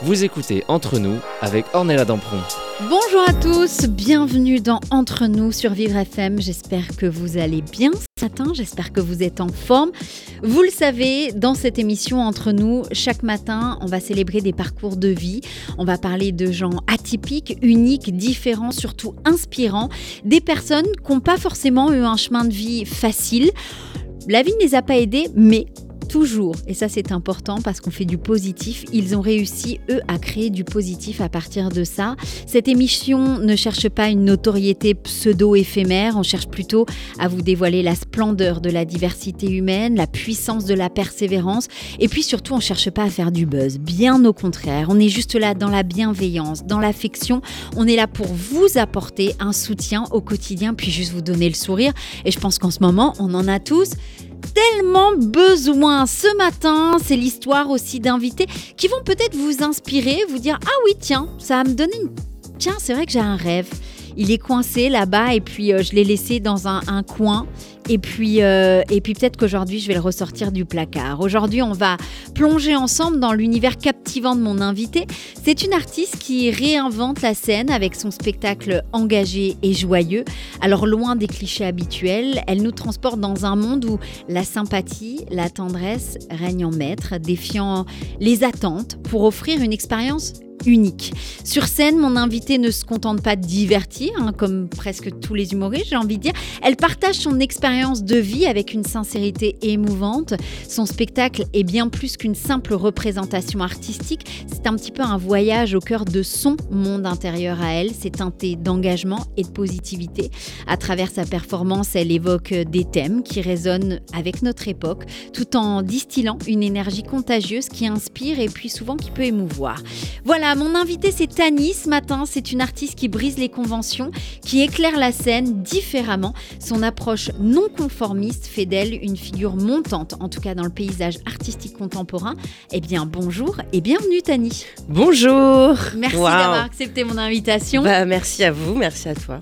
Vous écoutez Entre nous avec Ornella Dampron. Bonjour à tous, bienvenue dans Entre nous sur Vivre FM. J'espère que vous allez bien ce matin, j'espère que vous êtes en forme. Vous le savez, dans cette émission Entre nous, chaque matin, on va célébrer des parcours de vie. On va parler de gens atypiques, uniques, différents, surtout inspirants. Des personnes qui n'ont pas forcément eu un chemin de vie facile. La vie ne les a pas aidés, mais toujours, et ça c'est important parce qu'on fait du positif, ils ont réussi, eux, à créer du positif à partir de ça. Cette émission ne cherche pas une notoriété pseudo-éphémère, on cherche plutôt à vous dévoiler la splendeur de la diversité humaine, la puissance de la persévérance, et puis surtout on cherche pas à faire du buzz, bien au contraire, on est juste là dans la bienveillance, dans l'affection, on est là pour vous apporter un soutien au quotidien, puis juste vous donner le sourire, et je pense qu'en ce moment on en a tous tellement besoin. Ce matin, c'est l'histoire aussi d'invités qui vont peut-être vous inspirer, vous dire Ah oui, tiens, ça va me donner une. Tiens, c'est vrai que j'ai un rêve. Il est coincé là-bas et puis euh, je l'ai laissé dans un, coin et puis, euh, et puis peut-être qu'aujourd'hui, je vais le ressortir du placard. Aujourd'hui, on va plonger ensemble dans l'univers captivant de mon invité. C'est une artiste qui réinvente la scène avec son spectacle engagé et joyeux. Alors loin des clichés habituels, elle nous transporte dans un monde où la sympathie, la tendresse règnent en maître, défiant les attentes pour offrir une expérience unique. Sur scène, mon invité ne se contente pas de divertir, hein, comme presque tous les humoristes, j'ai envie de dire. Elle partage son expérience de vie avec une sincérité émouvante. Son spectacle est bien plus qu'une simple représentation artistique. C'est un petit peu un voyage au cœur de son monde intérieur à elle. C'est teinté d'engagement et de positivité. À travers sa performance, elle évoque des thèmes qui résonnent avec notre époque, tout en distillant une énergie contagieuse qui inspire et puis souvent qui peut émouvoir. Voilà, mon invité c'est Tani ce matin. C'est une artiste qui brise les conventions, qui éclaire la scène différemment. Son approche non conformiste fait d'elle une figure montante, en tout cas dans le paysage artistique contemporain. Eh bien, bonjour et bienvenue Tani. Bonjour. Merci d'avoir accepté mon invitation. Bah, merci à vous, merci à toi.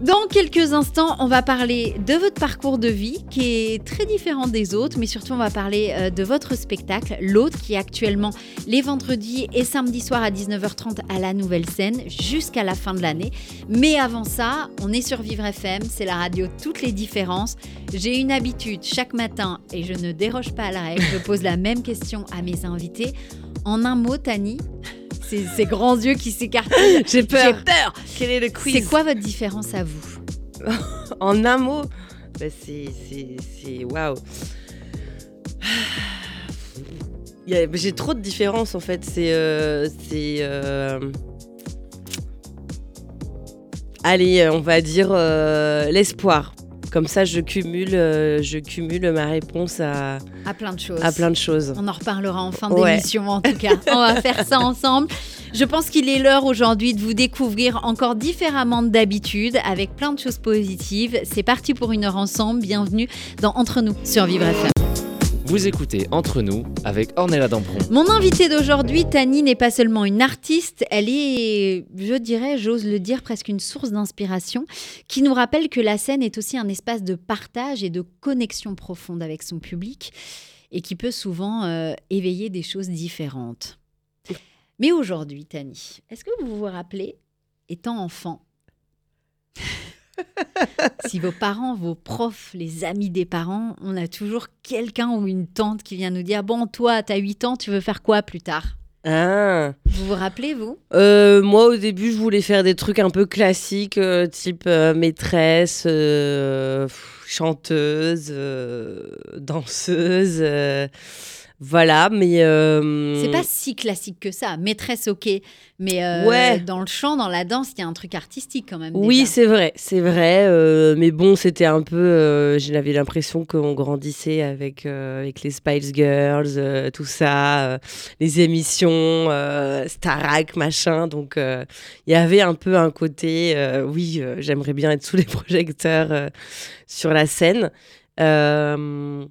Dans quelques instants, on va parler de votre parcours de vie qui est très différent des autres, mais surtout on va parler euh, de votre spectacle, l'autre qui est actuellement les vendredis et samedis soirs à 19h30 à la nouvelle scène jusqu'à la fin de l'année. Mais avant ça, on est sur Vivre FM, c'est la radio Toutes les différences. J'ai une habitude chaque matin et je ne déroge pas à la règle, je pose la même question à mes invités. En un mot, Tani, ces, ces grands yeux qui s'écartent. J'ai peur. J'ai peur. Quel est le quiz C'est quoi votre différence à vous? En un mot, bah, c'est waouh. J'ai trop de différences en fait. C'est euh, c'est euh, allez, on va dire euh, l'espoir. Comme ça, je cumule, euh, je cumule ma réponse à, À plein de choses. à plein de choses. On en reparlera en fin Ouais. d'émission en tout cas. On va faire ça ensemble. Je pense qu'il est l'heure aujourd'hui de vous découvrir encore différemment d'habitude avec plein de choses positives. C'est parti pour une heure ensemble. Bienvenue dans Entre nous sur Vivre FM. Vous écoutez Entre nous avec Ornella Dampron. Mon invitée d'aujourd'hui, Tani, n'est pas seulement une artiste, elle est, je dirais, j'ose le dire, presque une source d'inspiration qui nous rappelle que la scène est aussi un espace de partage et de connexion profonde avec son public et qui peut souvent euh, éveiller des choses différentes. Mais aujourd'hui, Tani, est-ce que vous vous rappelez, étant enfant, si vos parents, vos profs, les amis des parents, on a toujours quelqu'un ou une tante qui vient nous dire Bon, toi, t'as 8 ans, tu veux faire quoi plus tard? Ah. Vous vous rappelez, vous? Euh, moi, au début, je voulais faire des trucs un peu classiques, euh, type euh, maîtresse, pff, chanteuse, danseuse. Voilà, mais. euh, C'est pas si classique que ça. Maîtresse, ok. Mais euh, Ouais. dans le chant, dans la danse, il y a un truc artistique quand même. Oui, c'est vrai, c'est vrai. euh, mais bon, c'était un peu. J'avais l'impression qu'on grandissait avec, avec les Spice Girls, tout ça, les émissions, Starac, machin. Donc, il y avait un peu un côté. oui, j'aimerais bien être sous les projecteurs sur la scène. Euh,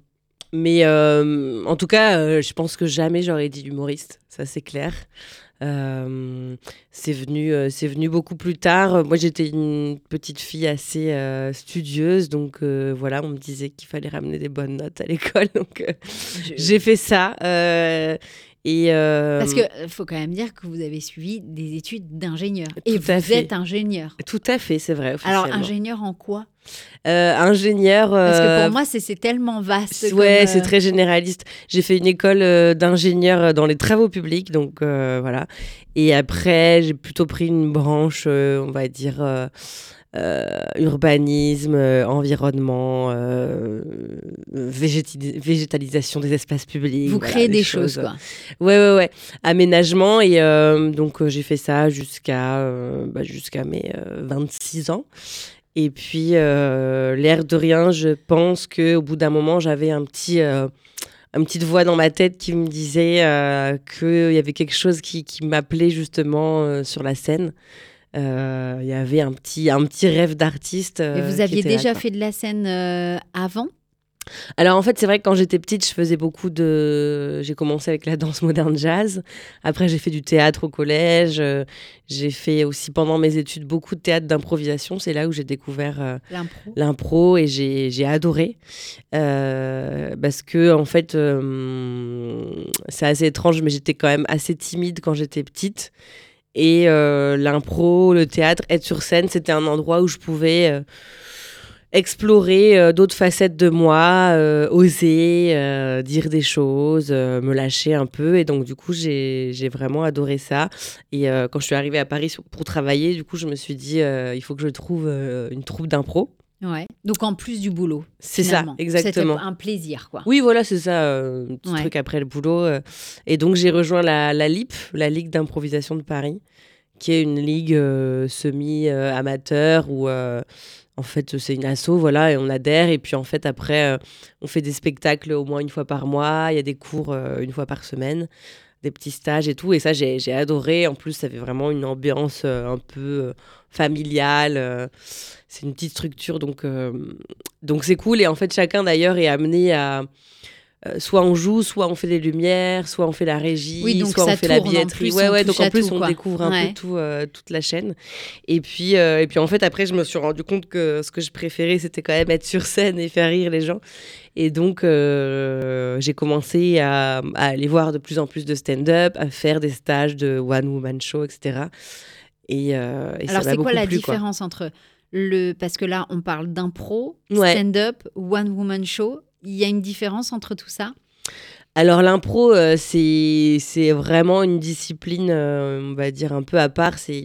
mais euh, en tout cas, euh, je pense que jamais j'aurais dit humoriste, ça c'est clair. Euh, c'est venu, c'est venu beaucoup plus tard. Moi, j'étais une petite fille assez studieuse, donc voilà, on me disait qu'il fallait ramener des bonnes notes à l'école, donc j'ai fait ça. Et Parce qu'il faut quand même dire que vous avez suivi des études d'ingénieur. Et vous êtes ingénieur. Tout à fait, c'est vrai. Alors, ingénieur en quoi? Euh, ingénieur. Parce que pour moi, c'est tellement vaste. Ouais, c'est très généraliste. J'ai fait une école d'ingénieur dans les travaux publics, donc voilà. Et après, j'ai plutôt pris une branche, on va dire. Urbanisme, environnement, végétalisation des espaces publics. Vous créez des choses, quoi. Ouais, ouais, ouais. Aménagement. Et donc, j'ai fait ça jusqu'à bah, jusqu'à mes 26 ans. Et puis, euh, l'air de rien, je pense qu'au bout d'un moment, j'avais un petit, euh, une petite voix dans ma tête qui me disait euh, qu'il y avait quelque chose qui, qui m'appelait justement sur la scène. Il y avait un petit, un petit rêve d'artiste. Et vous aviez déjà fait de la scène avant? Alors en fait, c'est vrai que quand j'étais petite, je faisais beaucoup de. J'ai commencé avec la danse moderne jazz. Après, j'ai fait du théâtre au collège. J'ai fait aussi pendant mes études beaucoup de théâtre d'improvisation. C'est là où j'ai découvert euh, l'impro et j'ai adoré. Euh, parce que en fait, euh, c'est assez étrange, mais j'étais quand même assez timide quand j'étais petite. Et l'impro, le théâtre, être sur scène, c'était un endroit où je pouvais explorer euh, d'autres facettes de moi, euh, oser euh, dire des choses, me lâcher un peu. Et donc, du coup, j'ai vraiment adoré ça. Et quand je suis arrivée à Paris pour travailler, du coup, je me suis dit, il faut que je trouve une troupe d'impro. Ouais. Donc en plus du boulot. C'est ça, exactement. C'était un plaisir, quoi. Oui, voilà, c'est ça, un petit truc après le boulot. Et donc j'ai rejoint la, la LIP, la Ligue d'improvisation de Paris, qui est une ligue semi-amateur où en fait, c'est une asso, voilà, et on adhère. Et puis, en fait, après, euh, on fait des spectacles au moins une fois par mois. Il y a des cours euh, une fois par semaine, des petits stages et tout. Et ça, j'ai adoré. En plus, ça fait vraiment une ambiance euh, un peu familiale. C'est une petite structure, donc donc c'est cool. Et en fait, chacun d'ailleurs est amené à euh, soit on joue, soit on fait les lumières, soit on fait la régie, soit on fait la billetterie. ouais, ouais, donc en plus, on découvre un peu tout, euh, toute la chaîne. Et puis, euh, et puis, en fait, après, je me suis rendu compte que ce que je préférais, c'était quand même être sur scène et faire rire les gens. Et donc, j'ai commencé à, à, aller voir de plus en plus de stand-up, à faire des stages de one-woman show, etc. Et, et Alors, c'est quoi la différence entre le. Parce que là, on parle d'impro, stand-up, one-woman show il y a une différence entre tout ça? Alors l'impro, euh, c'est vraiment une discipline, euh, on va dire, un peu à part. C'est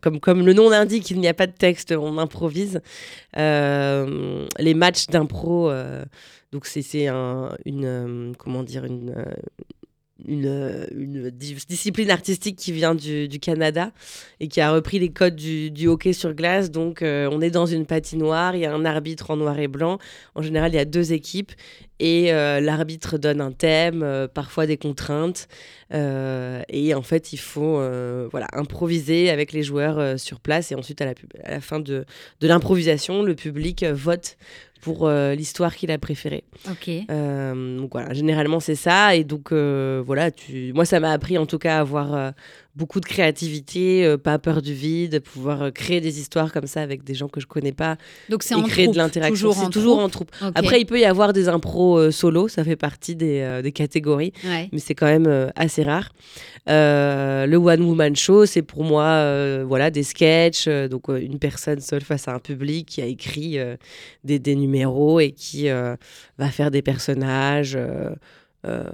comme, comme le nom l'indique, il n'y a pas de texte, on improvise. Euh, les matchs d'impro, donc c'est un, une, comment dire, une, une, une, discipline artistique qui vient du, Canada et qui a repris les codes du, hockey sur glace. Donc, euh, on est dans une patinoire, il y a un arbitre en noir et blanc. En général, il y a deux équipes et euh, l'arbitre donne un thème, euh, parfois des contraintes. et en fait, il faut voilà, improviser avec les joueurs sur place. Et ensuite, à la, à la fin de, de l'improvisation, le public vote pour euh, l'histoire qu'il a préférée. Ok. Euh, donc voilà, généralement c'est ça. Et donc euh, voilà, tu... moi ça m'a appris en tout cas à avoir beaucoup de créativité, euh, pas peur du vide, pouvoir euh, créer des histoires comme ça avec des gens que je connais pas. Donc c'est en créer de l'interaction. C'est toujours en troupe. Après, il peut y avoir des impros euh, solo, ça fait partie des, des catégories, mais c'est quand même assez rare. le one woman show, c'est pour moi voilà des sketchs, donc une personne seule face à un public qui a écrit des, des, numéros et qui va faire des personnages. Euh,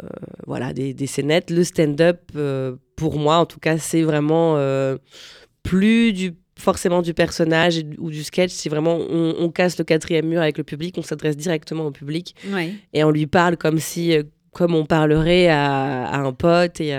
voilà, des, des, scénettes. Le stand-up, euh, pour moi, en tout cas, c'est vraiment euh, plus du forcément du personnage ou du sketch, c'est vraiment on, casse le quatrième mur avec le public, on s'adresse directement au public et on lui parle comme si comme on parlerait à, à un pote et,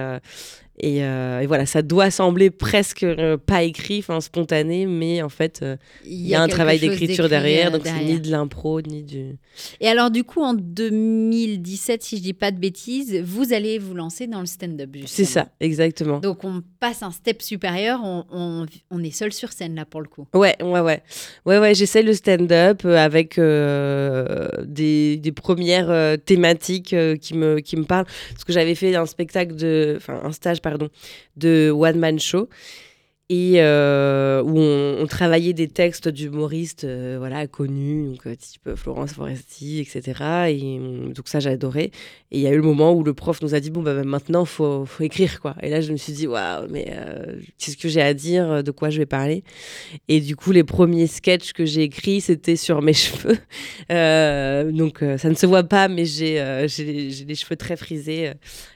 euh, et, voilà, ça doit sembler presque euh, pas écrit, enfin spontané, mais en fait, euh, il y, a un travail d'écriture derrière, donc c'est ni de l'impro, ni du. Et alors, du coup, en 2017, si je dis pas de bêtises, vous allez vous lancer dans le stand-up. C'est ça, exactement. Donc, on passe un step supérieur, on, on, est seul sur scène là pour le coup. Ouais, ouais, ouais. Ouais, ouais, j'essaie le stand-up avec des, des, premières thématiques qui, me, qui me parlent. Parce que j'avais fait un spectacle de. Enfin, un stage, de One Man Show. Et euh, où on, travaillait des textes d'humoristes euh, voilà, connus, donc, euh, type Florence Foresti, etc. Et donc ça, adoré. Et il y a eu le moment où le prof nous a dit, bon, bah, maintenant, il faut, faut, écrire. quoi. Et là, je me suis dit, waouh, mais qu'est-ce que j'ai à dire, de quoi je vais parler? Et du coup, les premiers sketchs que j'ai écrits, c'était sur mes cheveux. donc ça ne se voit pas, mais j'ai les cheveux très frisés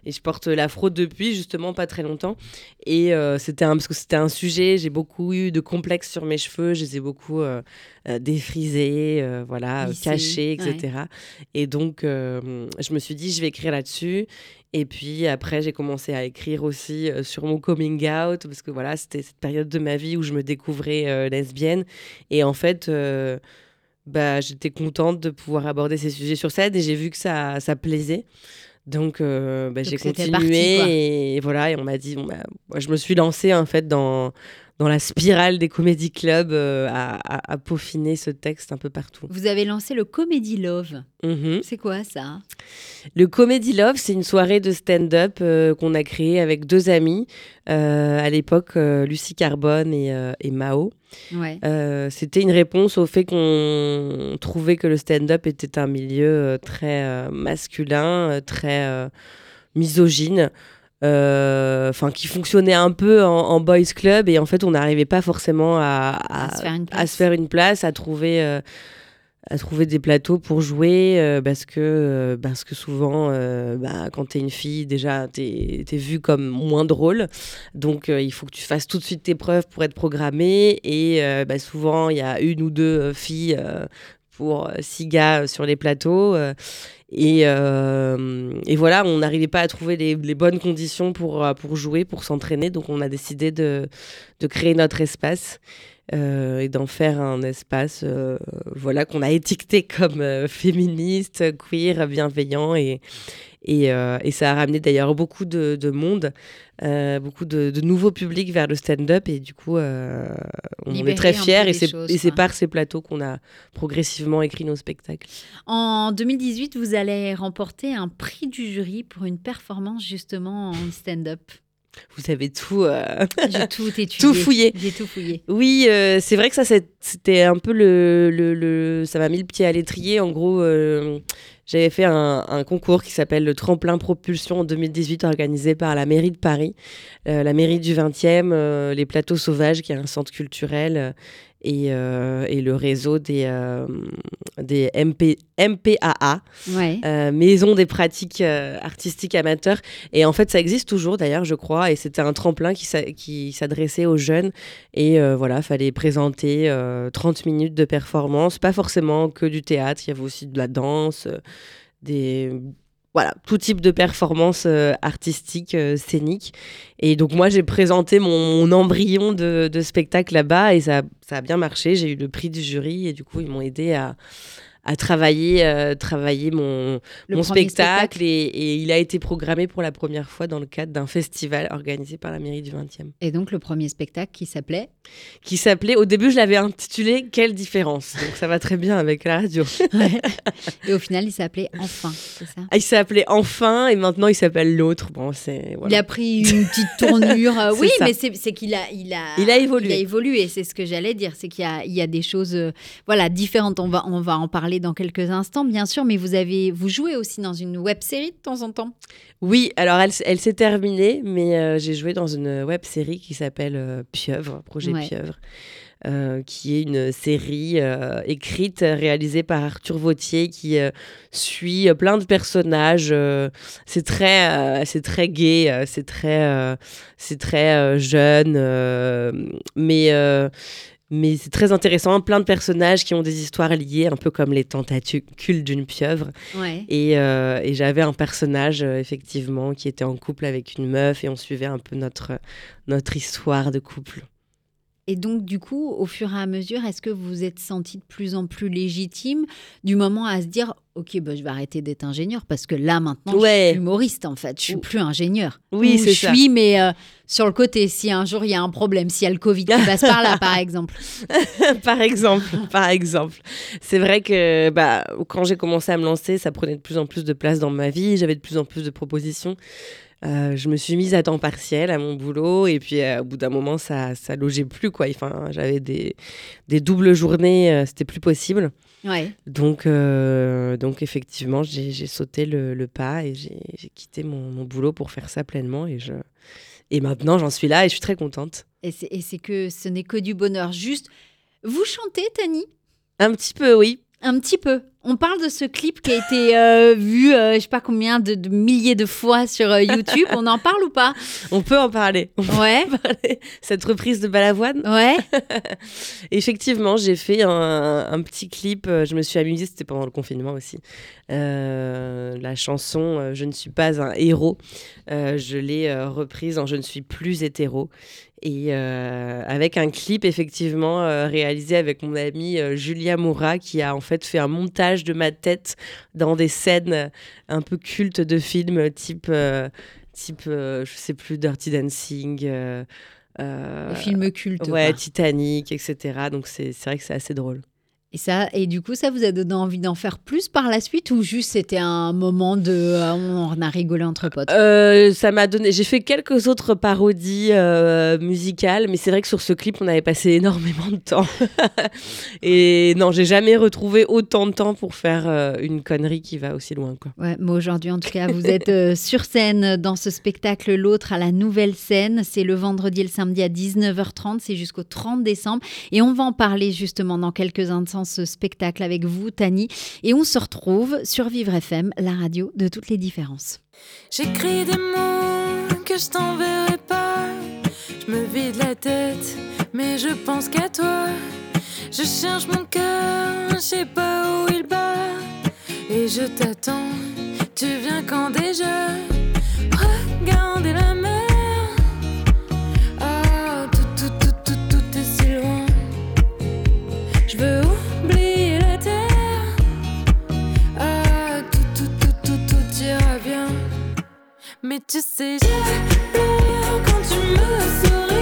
et je porte l'afro depuis, justement, pas très longtemps. Et c'était parce que c'était un. J'ai beaucoup eu de complexes sur mes cheveux. Je les ai beaucoup euh, euh, défrisés, euh, voilà, cachés, etc. Et donc, je me suis dit, je vais écrire là-dessus. Et puis après, j'ai commencé à écrire aussi sur mon coming out, parce que voilà, c'était cette période de ma vie où je me découvrais lesbienne. Et en fait, bah, j'étais contente de pouvoir aborder ces sujets sur scène et j'ai vu que ça, ça plaisait. Donc, euh, bah, j'ai continué et, voilà, et on m'a dit, bon, bah, moi, je me suis lancée en fait dans, dans la spirale des comédie clubs euh, à, peaufiner ce texte un peu partout. Vous avez lancé le Comedy Love. Mhm. C'est quoi ça? Le Comedy Love, c'est une soirée de stand-up euh, qu'on a créée avec deux amis. à l'époque, Lucie Carbone et, et Mao. Ouais. C'était une réponse au fait qu'on trouvait que le stand-up était un milieu très masculin, très misogyne. Enfin, qui fonctionnait un peu en, boys club et en fait on n'arrivait pas forcément à, à, se faire une place, à trouver à trouver des plateaux pour jouer euh, parce que euh, parce que souvent euh, bah, quand tu es une fille déjà tu es, vue comme moins drôle. Donc il faut que tu fasses tout de suite tes preuves pour être programmée. Et bah, souvent il y a une ou deux filles pour six gars sur les plateaux et, et, voilà, on n'arrivait pas à trouver les, bonnes conditions pour, pour jouer, pour s'entraîner. Donc on a décidé de créer notre espace. Euh, et d'en faire un espace euh, voilà, qu'on a étiqueté comme euh, féministe, queer, bienveillant. Et, et, et ça a ramené d'ailleurs beaucoup de, de monde, beaucoup de, de, nouveaux publics vers le stand-up. Et du coup, on est très fiers. Et c'est par ces plateaux qu'on a progressivement écrit nos spectacles. En 2018, vous allez remporter un prix du jury pour une performance justement en stand-up. Vous avez tout, euh, J'ai tout, tout fouillé. J'ai tout fouillé. Oui, euh, c'est vrai que ça, c'était un peu le, le, ça m'a mis le pied à l'étrier. En gros, euh, j'avais fait un, un, concours qui s'appelle le Tremplin Propulsion en 2018, organisé par la mairie de Paris, la mairie du 20e, les Plateaux Sauvages, qui est un centre culturel et, euh, et, le réseau des, euh, des MP, MPAA, ouais. euh, Maison des pratiques artistiques amateurs. Et en fait, ça existe toujours d'ailleurs, je crois. Et c'était un tremplin qui s'adressait aux jeunes. Et voilà, fallait présenter 30 minutes de performance, pas forcément que du théâtre, il y avait aussi de la danse, des voilà, tout type de performance euh, artistique, euh, scénique. Et donc moi, j'ai présenté mon, embryon de, de spectacle là-bas et ça, ça a bien marché. J'ai eu le prix du jury et du coup, ils m'ont aidé à, à travailler, euh, travailler mon, mon spectacle, Et, il a été programmé pour la première fois dans le cadre d'un festival organisé par la mairie du 20e. Et donc le premier spectacle qui s'appelait Qui s'appelait, au début je l'avais intitulé Quelle différence Donc ça va très bien avec la radio. Et au final il s'appelait Enfin, c'est ça? Ah, Il s'appelait Enfin et maintenant il s'appelle L'autre. Bon, c'est, Il a pris une petite tournure. Euh, oui, mais c'est, qu'il a, il a, il a évolué. Il a évolué, c'est ce que j'allais dire. C'est qu'il y a, il y a des choses euh, voilà, différentes. On va, on va en parler dans quelques instants, bien sûr, mais vous avez vous jouez aussi dans une web série de temps en temps. Oui, alors elle, elle s'est terminée, mais euh, j'ai joué dans une web série qui s'appelle euh, Pieuvre, Projet Pieuvre. Euh, qui est une série écrite, réalisée par Arthur Vautier, qui suit plein de personnages. c'est très, c'est très gay, c'est très, c'est très jeune, mais mais c'est très intéressant, plein de personnages qui ont des histoires liées, un peu comme les tentacules d'une pieuvre. Et, euh, et j'avais un personnage, euh, effectivement, qui était en couple avec une meuf et on suivait un peu notre, notre histoire de couple. Et donc, du coup, au fur et à mesure, est-ce que vous vous êtes senti de plus en plus légitime du moment à se dire, ok, bah, je vais arrêter d'être ingénieur parce que là, maintenant, je suis humoriste, en fait. Je suis plus ingénieur. Oui, c'est ça. Je suis, mais euh, sur le côté, si un jour il y a un problème, s'il y a le Covid qui passe par là, par exemple. par exemple, par exemple. C'est vrai que bah, quand j'ai commencé à me lancer, ça prenait de plus en plus de place dans ma vie. J'avais de plus en plus de propositions. Euh, je me suis mise à temps partiel à mon boulot et puis au bout d'un moment, ça, ça logeait plus. quoi. Enfin, J'avais des, des doubles journées, c'était plus possible. Ouais. Donc, donc effectivement, j'ai sauté le, pas et j'ai quitté mon, mon, boulot pour faire ça pleinement. Et, je... et maintenant, j'en suis là et je suis très contente. Et c'est que ce n'est que du bonheur. Juste, vous chantez, Tani? Un petit peu, oui. Un petit peu. On parle de ce clip qui a été euh, vu, euh, je sais pas combien de, milliers de fois sur euh, YouTube. On en parle ou pas? On peut en parler. ouais. Cette reprise de Balavoine. Ouais. Effectivement, j'ai fait un, petit clip. Je me suis amusée. C'était pendant le confinement aussi. la chanson "Je ne suis pas un héros". je l'ai reprise en "Je ne suis plus hétéro". Et avec un clip effectivement réalisé avec mon amie Julia Moura qui a en fait fait un montage de ma tête dans des scènes un peu cultes de films type, euh, type euh, je sais plus, Dirty Dancing. Euh, euh films cultes. Ouais, Titanic, etc. Donc c'est vrai que c'est assez drôle. Et, ça, et du coup, ça vous a donné envie d'en faire plus par la suite ou juste c'était un moment de. Euh, on a rigolé entre potes? Euh, Ça m'a donné. J'ai fait quelques autres parodies euh, musicales, mais c'est vrai que sur ce clip, on avait passé énormément de temps. et non, j'ai jamais retrouvé autant de temps pour faire une connerie qui va aussi loin. Quoi. Ouais, mais aujourd'hui, en tout cas, vous êtes sur scène dans ce spectacle L'autre à la nouvelle scène. C'est le vendredi et le samedi à 19h30. C'est jusqu'au 30 décembre. Et on va en parler justement dans quelques instants ce spectacle avec vous, Tani. Et on se retrouve sur Vivre FM, la radio de toutes les différences. J'écris des mots que je t'enverrai pas. Je me vide la tête, mais je pense qu'à toi. Je cherche mon cœur, je sais pas où il bat. Et je t'attends, tu viens quand déjà Regardez la mer. Mais tu sais, quand tu me souris.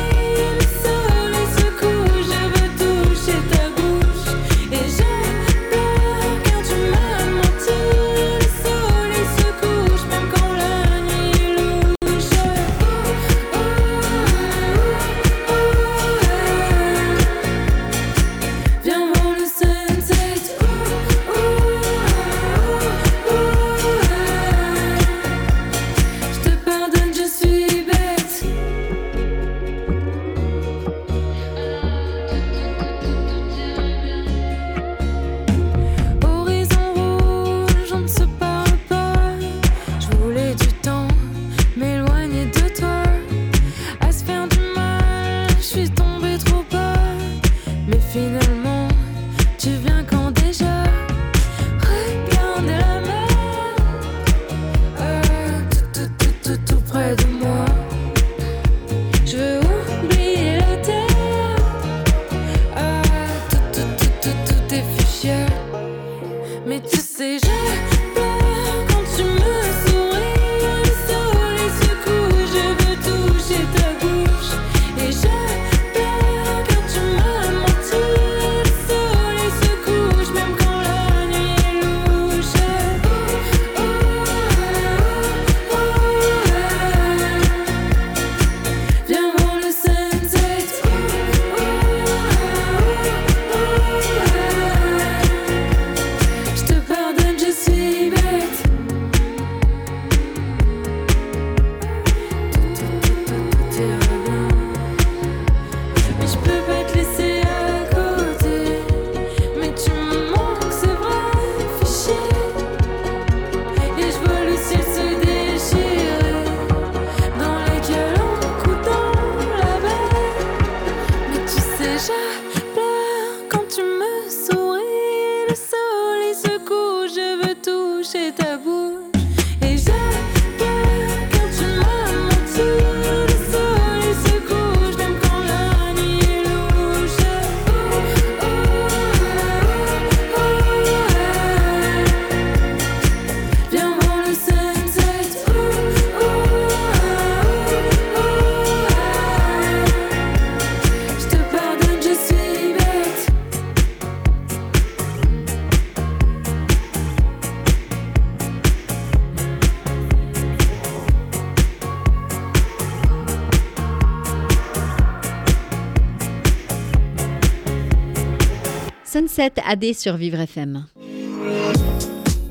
7 AD sur Vivre FM.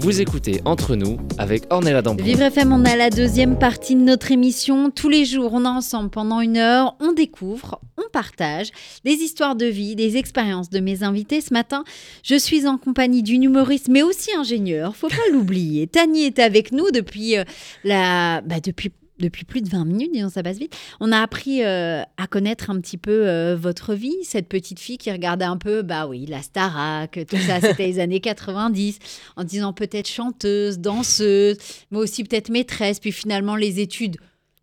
Vous écoutez Entre nous avec Ornella Dambourg. Vivre FM, on a la deuxième partie de notre émission. Tous les jours, on est ensemble pendant une heure, on découvre, on partage des histoires de vie, des expériences de mes invités. Ce matin, je suis en compagnie d'une humoriste, mais aussi ingénieure, faut pas l'oublier. Tani est avec nous depuis, euh, la, bah, depuis depuis plus de 20 minutes, disons ça passe vite. On a appris euh, à connaître un petit peu euh, votre vie, cette petite fille qui regardait un peu, bah oui, la Starac, tout ça, c'était les années 90, en disant peut-être chanteuse, danseuse, mais aussi peut-être maîtresse, puis finalement les études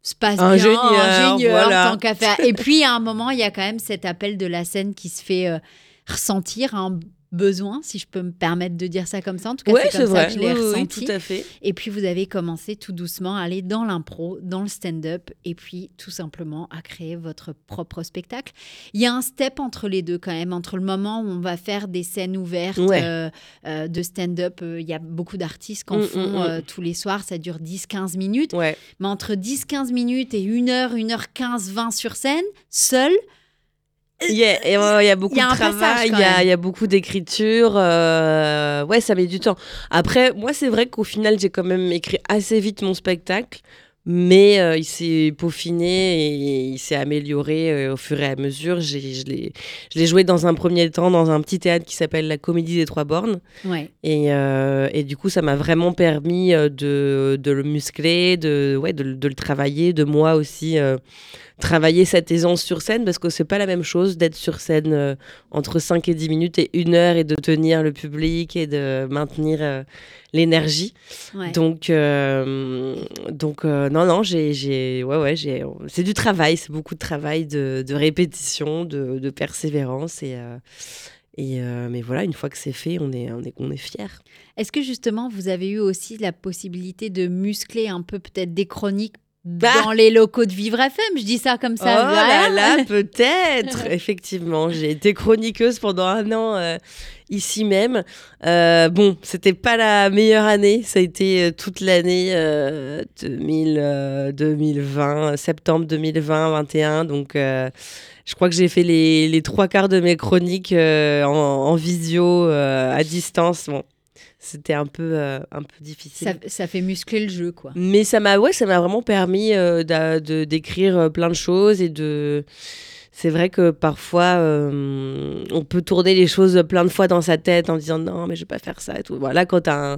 se passent bien, Ingénieur, ingénieur, voilà. tant qu'à faire. Et puis à un moment, il y a quand même cet appel de la scène qui se fait euh, ressentir, un besoin, si je peux me permettre de dire ça comme ça. En tout cas, Ouais, c'est comme ça vrai. que je l'ai Oui, oui, ressenti. tout à fait. Et puis vous avez commencé tout doucement à aller dans l'impro, dans le stand-up, et puis tout simplement à créer votre propre spectacle. Il y a un step entre les deux quand même, entre le moment où on va faire des scènes ouvertes Ouais. euh, euh, de stand-up. euh, Il y a beaucoup d'artistes qui en Mm, font mm, mm. euh, tous les soirs, ça dure 10-15 minutes. Ouais. Mais entre 10-15 minutes et 1 heure, 1 heure 15, 20 sur scène, seul, Il y a, et ouais, il y a beaucoup Il y a de travail, il y, a- même. il y a beaucoup d'écriture. euh, ouais, ça met du temps. Après, moi, c'est vrai qu'au final, j'ai quand même écrit assez vite mon spectacle, mais euh, il s'est peaufiné et il s'est amélioré euh, au fur et à mesure. J'ai- Je l'ai je l'ai joué dans un premier temps dans un petit théâtre qui s'appelle la Comédie des Trois Bornes. ouais. Et, et du coup, ça m'a vraiment permis de, de le muscler, de, ouais, de, le- de le travailler, de moi aussi travailler cette aisance sur scène, parce que c'est pas la même chose d'être sur scène euh, entre 5 et 10 minutes et une heure et de tenir le public et de maintenir euh, l'énergie. ouais. Donc, euh, donc non, non, j'ai, j'ai, ouais, ouais, j'ai, c'est du travail, c'est beaucoup de travail, de, de répétition, de, de persévérance et. et euh, mais voilà, une fois que c'est fait, on est, on est, on est fiers. Est-ce que justement vous avez eu aussi la possibilité de muscler un peu peut-être des chroniques Bah. dans les locaux de Vivre FM Je dis ça comme oh ça. là voilà. là, peut-être, effectivement. J'ai été chroniqueuse pendant un an euh, ici même. Euh, bon, c'était pas la meilleure année. Ça a été euh, toute l'année euh, 2000, euh, 2020, euh, septembre 2020, 21. Donc, je crois que j'ai fait les, les trois quarts de mes chroniques en, en visio, à distance. Bon, c'était un peu, euh, un peu difficile. Ça, ça fait muscler le jeu, quoi. Mais ça m'a ouais, ça m'a vraiment permis euh, de d'écrire euh, plein de choses et de c'est vrai que parfois euh, on peut tourner les choses plein de fois dans sa tête en disant non mais je vais pas faire ça et tout. Voilà quand tu as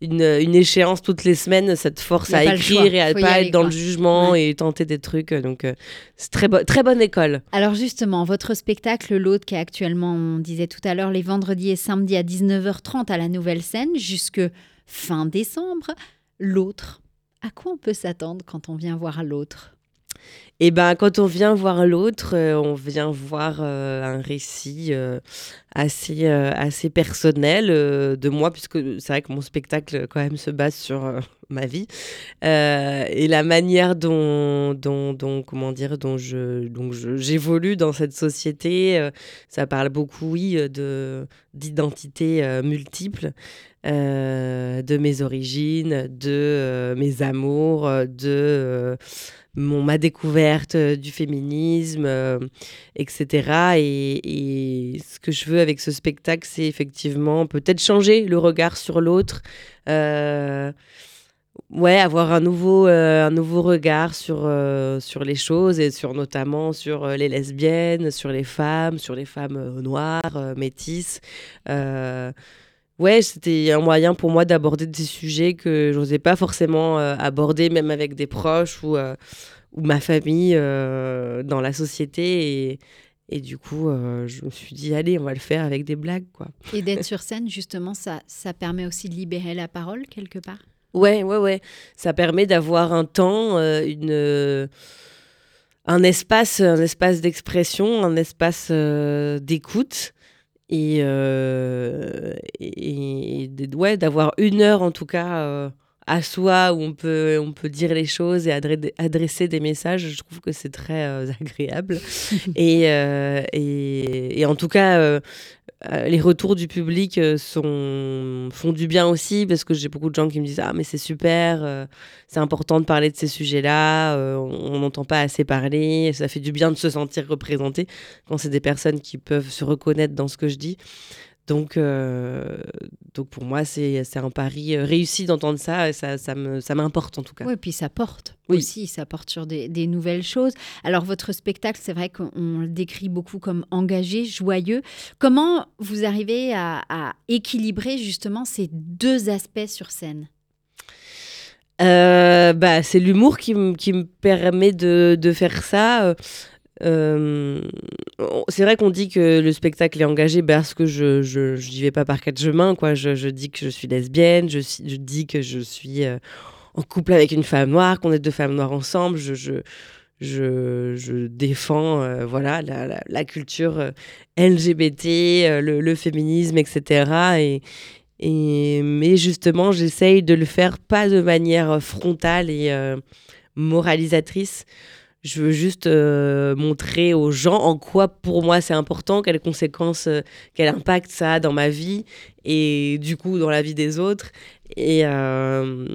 une, une échéance toutes les semaines, ça te force à écrire et à y pas aller, être dans quoi. le jugement Ouais. et tenter des trucs. Donc euh, c'est très, bo- très bonne école. Alors justement, votre spectacle, l'autre qui est actuellement, on disait tout à l'heure, les vendredis et samedis à 19h30 à la nouvelle scène jusque fin décembre. L'autre, à quoi on peut s'attendre quand on vient voir l'autre? Et ben quand on vient voir l'autre, euh, on vient voir euh, un récit euh, assez assez personnel de moi puisque c'est vrai que mon spectacle quand même se base sur ma vie et la manière dont dont, comment dire dont je donc j'évolue dans cette société, ça parle beaucoup oui de d'identité euh, multiples. Euh, de mes origines, de euh, mes amours, euh, de mon, ma découverte du féminisme, etc. Et, ce que je veux avec ce spectacle, c'est effectivement peut-être changer le regard sur l'autre. ouais, avoir un nouveau, un nouveau regard sur, sur les choses et sur notamment sur les lesbiennes, sur les femmes, sur les femmes noires, métisses. Ouais, c'était un moyen pour moi d'aborder des sujets que je n'osais pas forcément euh, aborder, même avec des proches ou, euh, ou ma famille euh, dans la société. Et, et du coup, je me suis dit, allez, on va le faire avec des blagues, quoi. Et d'être sur scène, justement, ça, ça permet aussi de libérer la parole quelque part? Ouais, ouais, ouais. Ça permet d'avoir un temps, une, un espace, un espace d'expression, un espace euh, d'écoute. Et, euh, et, et ouais, d'avoir une heure en tout cas euh, à soi où on peut, on peut dire les choses et adre- adresser des messages, je trouve que c'est très euh, agréable. et, et, en tout cas, les retours du public euh, font du bien aussi parce que j'ai beaucoup de gens qui me disent Ah, mais c'est super, euh, c'est important de parler de ces sujets-là, euh, on n'entend pas assez parler, ça fait du bien de se sentir représenté quand c'est des personnes qui peuvent se reconnaître dans ce que je dis. Donc, euh, donc pour moi, c'est un pari euh, réussi d'entendre ça. et Ça, ça m'importe en tout cas. Oui, puis ça porte Oui. aussi, ça porte sur des, des nouvelles choses. Alors, votre spectacle, c'est vrai qu'on le décrit beaucoup comme engagé, joyeux. Comment vous arrivez à, à équilibrer justement ces deux aspects sur scène? Euh, bah, c'est l'humour qui, me- qui me permet de, de faire ça. Euh, c'est vrai qu'on dit que le spectacle est engagé parce que je je, n'y vais pas par quatre chemins. Quoi. Je, dis que je suis lesbienne, je, dis que je suis euh, en couple avec une femme noire, qu'on est deux femmes noires ensemble. Je, je, je, défends euh, voilà, la, la, culture euh, LGBT, le, le féminisme, etc. Et, et, mais justement, j'essaye de le faire pas de manière frontale et moralisatrice. Je veux juste euh, montrer aux gens en quoi pour moi c'est important, quelles conséquences, euh, quel impact ça a dans ma vie et du coup dans la vie des autres. Et, euh,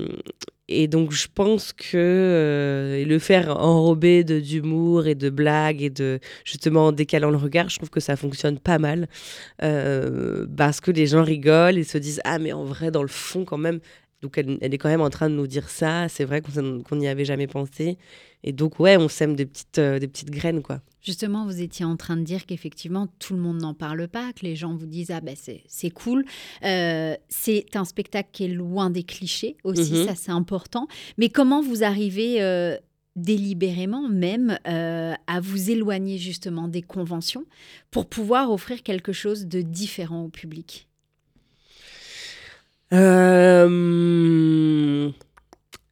et donc je pense que le faire enrobé d'humour et de blagues et de justement en décalant le regard, je trouve que ça fonctionne pas mal. Parce que les gens rigolent et se disent ah mais en vrai dans le fond quand même. Donc elle, elle est quand même en train de nous dire ça. C'est vrai qu'on n'y avait jamais pensé et donc ouais on sème des petites euh, des petites graines quoi Justement, vous étiez en train de dire qu'effectivement, tout le monde n'en parle pas, que les gens vous disent Ah, ben c'est c'est cool. Euh, c'est un spectacle qui est loin des clichés aussi, Mhm. ça c'est important. Mais comment vous arrivez euh, délibérément même euh, à vous éloigner justement des conventions pour pouvoir offrir quelque chose de différent au public? Euh,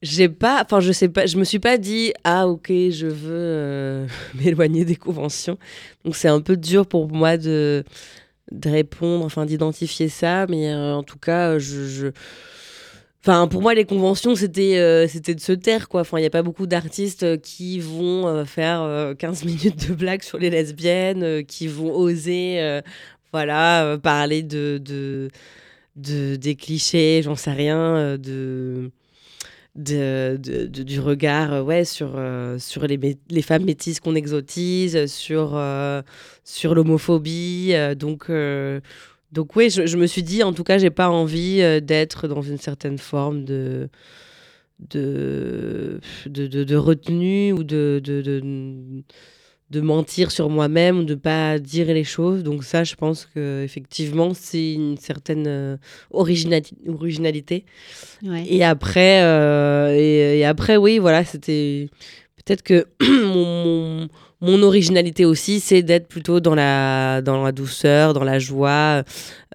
j'ai pas, enfin je sais pas, je me suis pas dit ah ok je veux euh, m'éloigner des conventions. Donc c'est un peu dur pour moi de de répondre, enfin d'identifier ça, mais euh, en tout cas je, Enfin, pour moi, les conventions, c'était euh, c'était de se taire, quoi. Enfin, il n'y a pas beaucoup d'artistes qui vont faire euh, 15 minutes de blagues sur les lesbiennes, qui vont oser, voilà, parler de, de, de- des clichés, j'en sais rien, de, de, du regard euh, ouais, sur, euh, sur les, les femmes métisses qu'on exotise, sur, euh, sur l'homophobie. donc, donc oui, je, je me suis dit, en tout cas, j'ai pas envie d'être dans une certaine forme de, de- de retenue ou de, de, mentir sur moi-même de pas dire les choses. Donc ça, je pense que effectivement, c'est une certaine euh, originali- originalité. Ouais. Et après, euh, et, et après, oui, voilà, c'était peut-être que mon, mon, originalité aussi, c'est d'être plutôt dans la, douceur, dans la joie.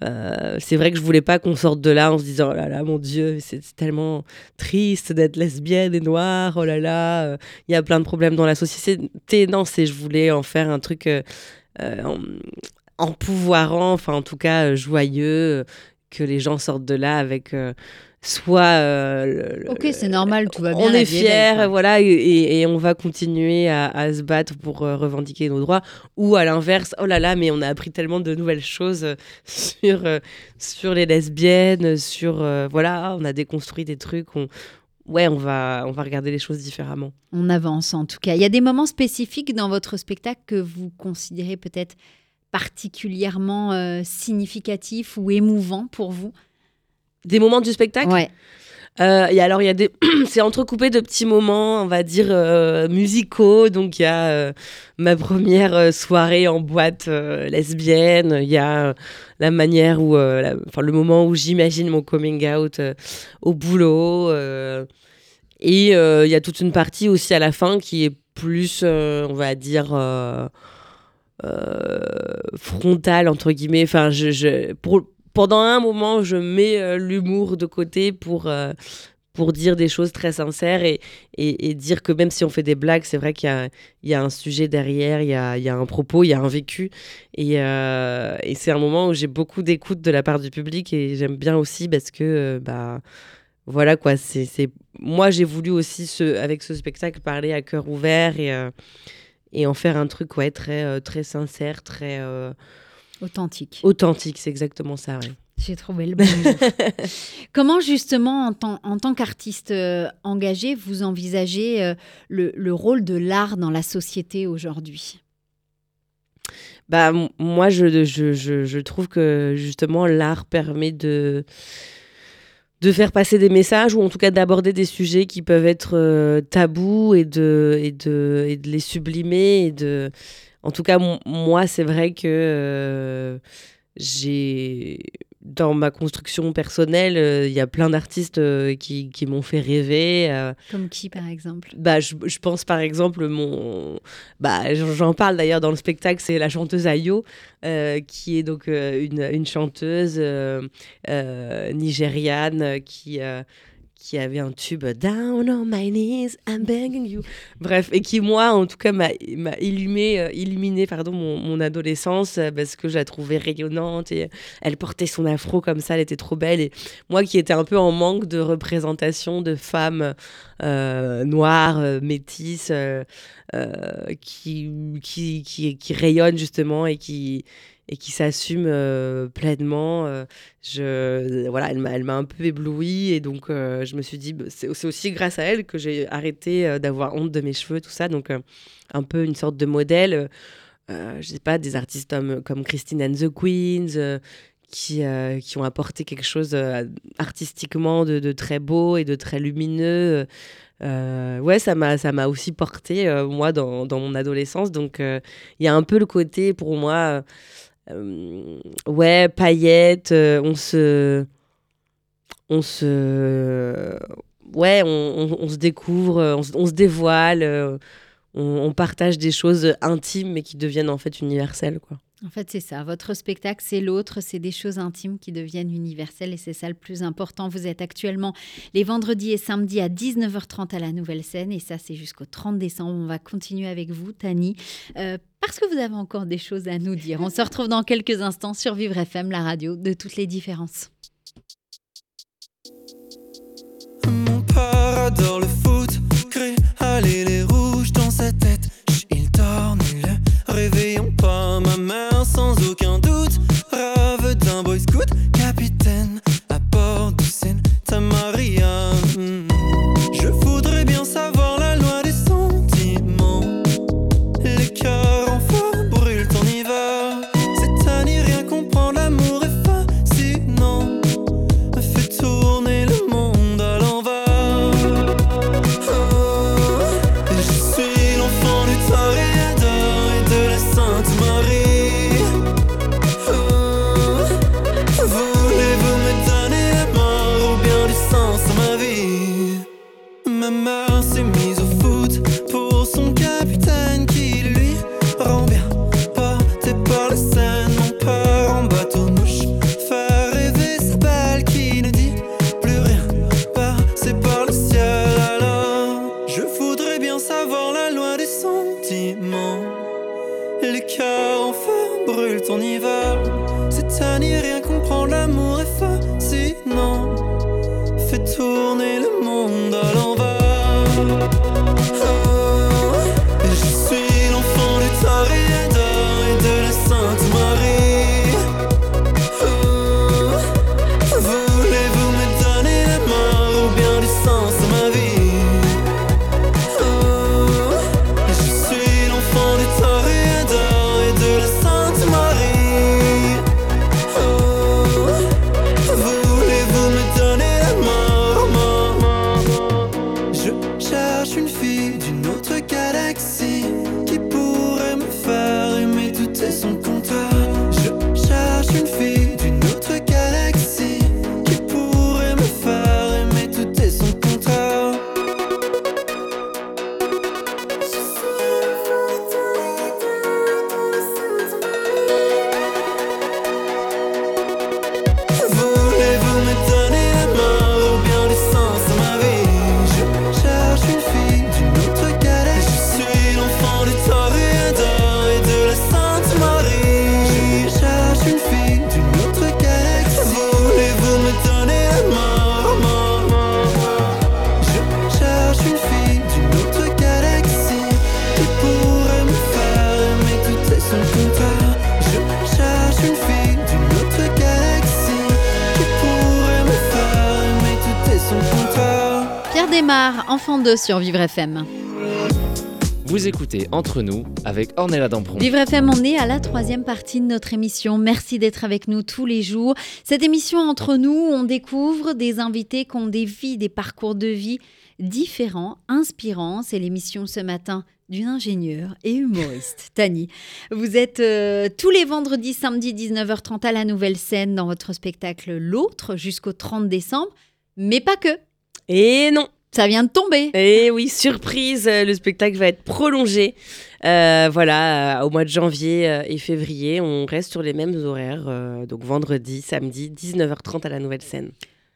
Euh, c'est vrai que je voulais pas qu'on sorte de là en se disant, oh là là, mon Dieu, c'est tellement triste d'être lesbienne et noire, oh là là, euh, il y a plein de problèmes dans la société. Non, c'est, je voulais en faire un truc euh, en, empouvoirant, enfin en tout cas joyeux, que les gens sortent de là avec soit euh, le- Ok, c'est normal, tout va bien. on est quoi. voilà, et- et, et on va continuer à, à se battre pour euh, revendiquer nos droits. Ou à l'inverse, oh là là, mais on a appris tellement de nouvelles choses euh, sur, sur les lesbiennes, sur, voilà, on a déconstruit des trucs. On, ouais, on va, on va regarder les choses différemment. On avance en tout cas. Il y a des moments spécifiques dans votre spectacle que vous considérez peut-être particulièrement euh, significatifs ou émouvants pour vous? Des moments du spectacle Ouais. Euh, et alors, il y a des. c'est entrecoupé de petits moments, on va dire, euh, musicaux. Donc, il y a euh, ma première soirée en boîte lesbienne. Il y a la manière où. la- Enfin, le moment où j'imagine mon coming out au boulot. et il y a toute une partie aussi à la fin qui est plus, on va dire. frontale entre guillemets enfin je, je pour pendant un moment, je mets euh, l'humour de côté pour, euh, pour dire des choses très sincères et, et, dire que même si on fait des blagues, c'est vrai qu'il y y a un sujet derrière, il y a, il y a un propos, il y a un vécu. Et, euh, et c'est un moment où j'ai beaucoup d'écoute de la part du public et j'aime bien aussi parce que, bah, voilà quoi, c'est, moi j'ai voulu aussi, ce, avec ce spectacle, parler à cœur ouvert et, euh, en faire un truc ouais, très, très sincère, très Authentique. authentique, c'est exactement ça. J'ai trouvé le bon mot. Comment justement, en tant, en tant qu'artiste euh, engagé, vous envisagez euh, le, le rôle de l'art dans la société aujourd'hui? Bah, moi, je, je, je, je trouve que justement, l'art permet de, de faire passer des messages ou en tout cas d'aborder des sujets qui peuvent être euh, tabous et de, et, de, les sublimer. En tout cas, moi, c'est vrai que euh, j'ai. Dans ma construction personnelle, euh, il y a plein d'artistes euh, qui, qui m'ont fait rêver. euh, Comme qui, par exemple? Bah, je, je pense par exemple, mon, bah, j'en parle d'ailleurs dans le spectacle, c'est la chanteuse Ayo, qui est donc une, une chanteuse nigériane qui, qui avait un tube Down on my knees, I'm begging you. Bref, et qui, moi, en tout cas, m'a illumé, euh, illuminé pardon, mon, mon adolescence euh, parce que je la trouvais rayonnante et elle portait son afro comme ça, elle était trop belle. Et moi qui étais un peu en manque de représentation de femmes euh, noires, métisses, qui, qui, qui, qui rayonnent justement et qui, et qui s'assument euh, pleinement. euh, je, voilà, elle m'a un peu éblouie et donc euh, je me suis dit, bah, c'est aussi grâce à elle que j'ai arrêté d'avoir honte de mes cheveux, tout ça. Donc un peu une sorte de modèle. je sais pas, des artistes comme, comme Christine and the Queens. qui, qui ont apporté quelque chose artistiquement de, de très beau et de très lumineux. Euh, ouais, ça m'a, ça m'a aussi porté, moi, dans, dans mon adolescence. Donc, il y a un peu le côté, pour moi, ouais, paillettes, euh, on se... On se... Ouais, on, se découvre, euh, on, se- on se dévoile, euh, on, on partage des choses intimes, mais qui deviennent en fait universelles, quoi. En fait, c'est ça. Votre spectacle, c'est l'autre. C'est des choses intimes qui deviennent universelles et c'est ça le plus important. Vous êtes actuellement les vendredis et samedis à 19h30 à la nouvelle scène et ça, c'est jusqu'au 30 décembre. On va continuer avec vous, Tani, euh, parce que vous avez encore des choses à nous dire. On se retrouve dans quelques instants sur Vivre FM, la radio de toutes les différences. Mon père adore le foot, crée les rouges dans sa tête. Réveillons pas. Ma mère, sur Vivre FM. Vous écoutez Entre nous avec Ornella Dampron. Vivre FM, on est à la troisième partie de notre émission. Merci d'être avec nous tous les jours. Cette émission Entre nous, on découvre des invités qui ont des vies, des parcours de vie différents, inspirants. C'est l'émission ce matin d'une ingénieure et humoriste, Tani. Vous êtes euh, tous les vendredis, samedi 19h30 à la Nouvelle Scène dans votre spectacle L'autre jusqu'au 30 décembre, mais pas que. Et non ça vient de tomber. Et oui, surprise, euh, le spectacle va être prolongé. Euh, voilà, euh, au mois de janvier et février, on reste sur les mêmes horaires. donc vendredi, samedi, 19h30 à la Nouvelle Scène.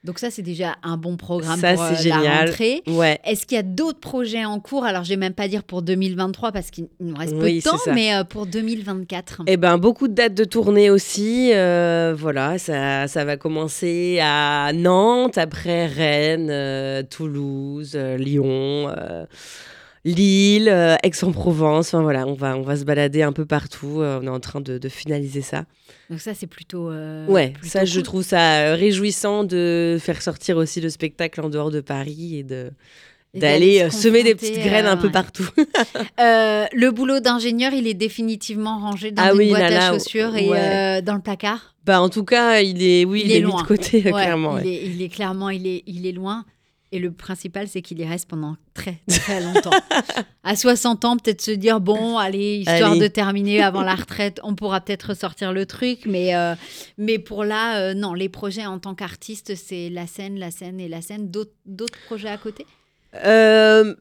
Donc ça, c'est déjà un bon programme Ça, pour euh, c'est la génial. rentrée. Ouais. Est-ce qu'il y a d'autres projets en cours? Alors, je vais même pas dire pour 2023 parce qu'il nous reste peu Oui, de c'est temps, ça. mais euh, pour 2024. Eh ben, beaucoup de dates de tournée aussi. euh, voilà, ça, ça va commencer à Nantes, après Rennes, Toulouse, Lyon, Lille, euh, Aix-en-Provence. Enfin voilà, on va, on va se balader un peu partout. euh, on est en train de, de finaliser ça. Donc ça, c'est plutôt. euh, Ouais, plutôt ça, je trouve ça réjouissant de faire sortir aussi le spectacle en dehors de Paris et de d'aller se semer des petites graines un peu ouais. partout. Le boulot d'ingénieur, il est définitivement rangé dans Ah une oui, boîte là, à chaussures et ouais. dans le placard. bah, en tout cas, il est, oui, Il il, est est, mis loin. de côté, Ouais, clairement. il, est, il est clairement, il est, il est loin. Et le principal, c'est qu'il y reste pendant très, très longtemps. à 60 ans, peut-être se dire, bon, allez, histoire Allez. de terminer avant la retraite, on pourra peut-être ressortir le truc. Mais, euh, mais pour là, euh, non, les projets en tant qu'artiste, c'est la scène, la scène et la scène. D'autres projets à côté? Euh,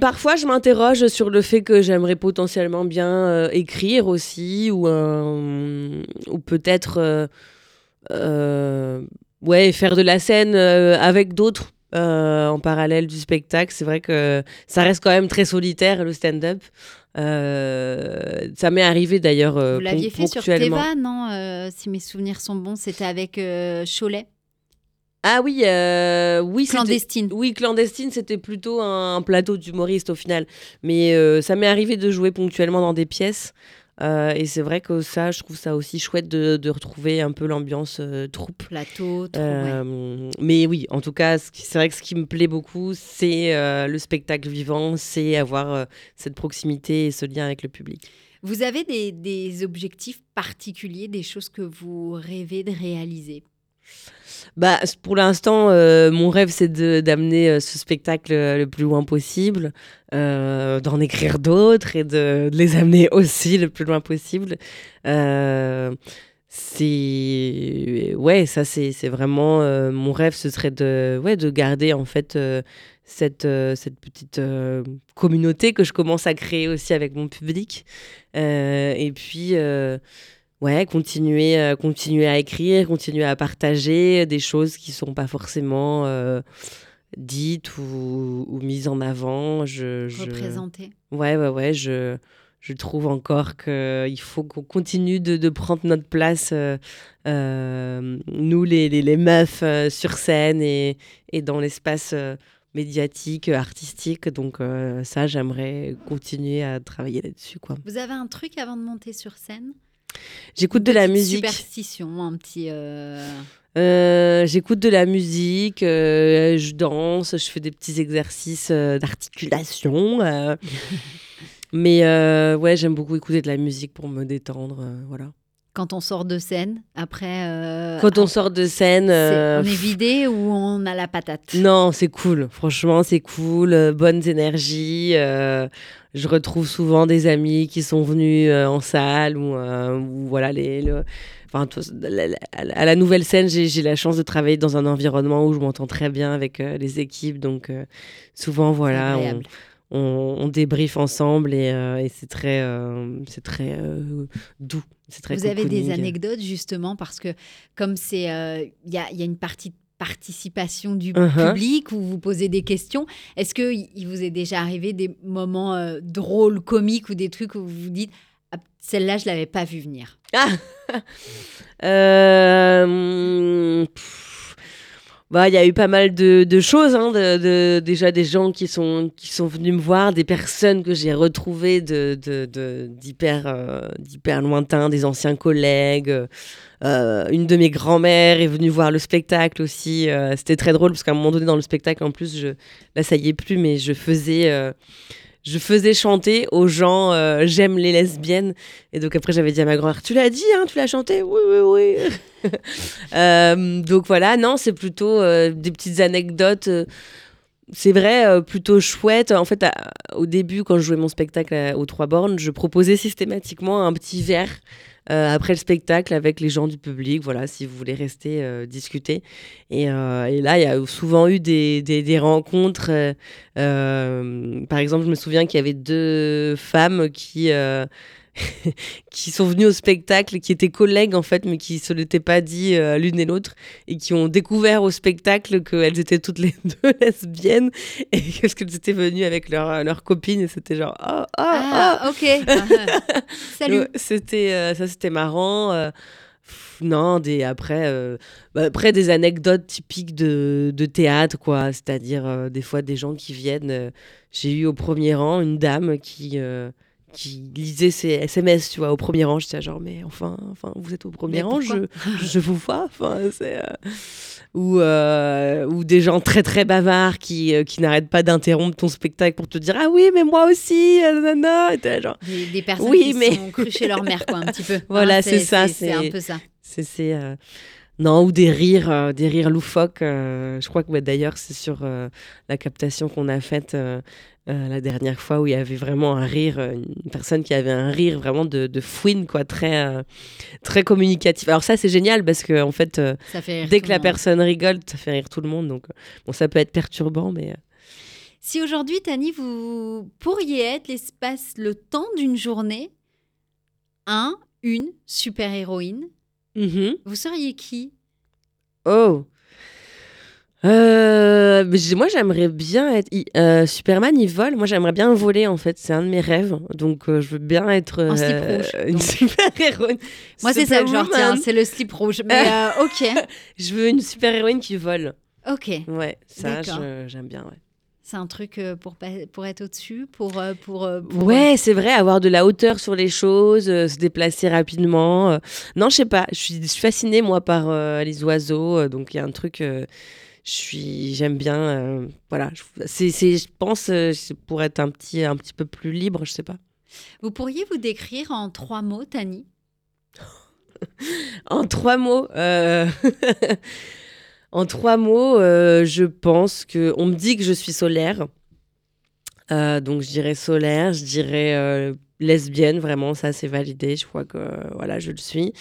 parfois, je m'interroge sur le fait que j'aimerais potentiellement bien écrire aussi, ou, ou peut-être ouais, faire de la scène avec d'autres. Euh, en parallèle du spectacle, c'est vrai que ça reste quand même très solitaire le stand-up. Euh, ça m'est arrivé d'ailleurs euh, Vous l'aviez fait sur. Teva, non euh, Si mes souvenirs sont bons, c'était avec Cholet, Ah oui, euh, oui, clandestine. Oui, clandestine, c'était plutôt un plateau d'humoriste au final. Mais euh, ça m'est arrivé de jouer ponctuellement dans des pièces. Euh, et c'est vrai que ça, je trouve ça aussi chouette de, de retrouver un peu l'ambiance euh, troupe. Plateau, ouais. Euh, Mais oui, en tout cas, c'est vrai que ce qui me plaît beaucoup, c'est le spectacle vivant, c'est avoir cette proximité et ce lien avec le public. Vous avez des, des objectifs particuliers, des choses que vous rêvez de réaliser? Bah, pour l'instant, euh, mon rêve, c'est d'amener euh, ce spectacle euh, le plus loin possible, d'en écrire d'autres et de, les amener aussi le plus loin possible. C'est ouais, ça c'est vraiment mon rêve, ce serait de ouais de garder en fait cette cette petite communauté que je commence à créer aussi avec mon public et puis ouais, continuer, euh, continuer à écrire, continuer à partager des choses qui sont pas forcément euh, dites ou, ou mises en avant. Je, je- représenter Ouais, ouais, ouais. Je, je trouve encore qu'il faut qu'on continue de, de prendre notre place, euh, euh, nous, les, les, les meufs, euh, sur scène et, et dans l'espace euh, médiatique, artistique. Donc, euh, ça, j'aimerais continuer à travailler là-dessus, quoi. Vous avez un truc avant de monter sur scène? J'écoute de la musique. Superstition, un petit. euh, Euh, J'écoute de la musique, euh, je danse, je fais des petits exercices euh, d'articulation. euh. Mais euh, ouais, j'aime beaucoup écouter de la musique pour me détendre. euh, voilà. Quand on sort de scène, après. euh, Quand on sort de scène, euh, on est vidé ou on a la patate non, c'est cool. Franchement, c'est cool. euh, bonnes énergies. je retrouve souvent des amis qui sont venus en salle ou, ou voilà les. le- Enfin, à la nouvelle scène, j'ai la chance de travailler dans un environnement où je m'entends très bien avec les équipes. Donc, souvent, voilà, on. On, on débriefe ensemble et, euh, et c'est très, euh, c'est très euh, doux. C'est très Vous avez des anecdotes justement parce que comme c'est, il y, y a une partie de participation du Uh-huh. public où vous posez des questions. Est-ce que il vous est déjà arrivé des moments drôles, comiques ou des trucs où vous vous dites Ah, celle-là je l'avais pas vu venir? Ah Euh, bah, il y a eu pas mal de, de choses. hein, de, déjà des gens qui sont, qui sont venus me voir, des personnes que j'ai retrouvées de- d'hyper, euh, d'hyper lointains, des anciens collègues. Euh, une de mes grand-mères est venue voir le spectacle aussi. euh, c'était très drôle parce qu'à un moment donné dans le spectacle, en plus, je, là ça y est plus, mais je faisais. Je faisais chanter aux gens euh, j'aime les lesbiennes. Et donc après j'avais dit à ma grand-mère tu l'as dit hein tu l'as chanté? Oui oui oui. Euh, donc voilà non c'est plutôt euh, des petites anecdotes c'est vrai plutôt chouette. En fait au début quand je jouais mon spectacle aux trois bornes je proposais systématiquement un petit verre euh, après le spectacle avec les gens du public voilà si vous voulez rester euh, discuter. Et, euh, et là il y a souvent eu des, des, rencontres euh, par exemple, je me souviens qu'il y avait deux femmes qui, qui sont venues au spectacle, qui étaient collègues en fait, mais qui se l'étaient pas dit euh, l'une et l'autre, et qui ont découvert au spectacle qu'elles étaient toutes les deux lesbiennes, et qu'elles étaient venues avec leur, leur copine, et c'était genre, oh, oh, oh. Ah, ok. Ah, Salut. Ouais, C'était euh, ça, c'était marrant. euh, pff, non, des après, euh, bah, après des anecdotes typiques de, de théâtre, quoi. C'est-à-dire euh, des fois des gens qui viennent. euh, J'ai eu au premier rang une dame qui euh, qui lisait ses SMS, tu vois, au premier rang. J'étais genre, mais enfin, enfin, vous êtes au premier Mais rang, je, je vous vois. Enfin, c'est euh, ou euh, ou des gens très très bavards qui euh, qui n'arrêtent pas d'interrompre ton spectacle pour te dire ah oui, mais moi aussi, nanana. Et genre Des, des personnes Oui, qui mais- sont leur mère, quoi, un petit peu. Voilà, Hein, c'est ça, C'est un peu ça. C'est non ou des rires, euh, des rires loufoques. euh, je crois que bah, d'ailleurs c'est sur euh, la captation qu'on a faite la dernière fois où il y avait vraiment un rire, une personne qui avait un rire vraiment de, de fouine quoi, très très communicatif. Alors ça c'est génial parce que en fait Ça fait rire dès que la monde. personne rigole, ça fait rire tout le monde. Donc bon ça peut être perturbant, mais Si aujourd'hui, Tani, vous pourriez être l'espace, le temps d'une journée, un, une super-héroïne, mhm. vous seriez qui? Oh. Euh, moi j'aimerais bien être euh, Superman il vole moi j'aimerais bien voler en fait c'est un de mes rêves donc euh, je veux bien être En slip rouge, une super héroïne Moi, c'est ça que je retiens, c'est le slip rouge. Mais euh, ok, je veux une super héroïne qui vole ok. ouais ça j'aime bien ouais. C'est un truc euh, pour, pour être au-dessus, pour, euh, pour, euh, pour- Ouais, c'est vrai, avoir de la hauteur sur les choses, euh, se déplacer rapidement. euh. Non, je sais pas, je suis, fascinée, moi, par euh, les oiseaux. donc, il y a un truc, je suis, j'aime bien. voilà, je- c'est, c'est- je pense, c'est pour être un petit, un petit peu plus libre, je sais pas. Vous pourriez vous décrire en trois mots, Tani? En trois mots, en trois mots, euh, je pense que on me dit que je suis solaire. Euh, donc je dirais solaire, je dirais euh, lesbienne, vraiment ça c'est validé. Je crois que voilà je le suis.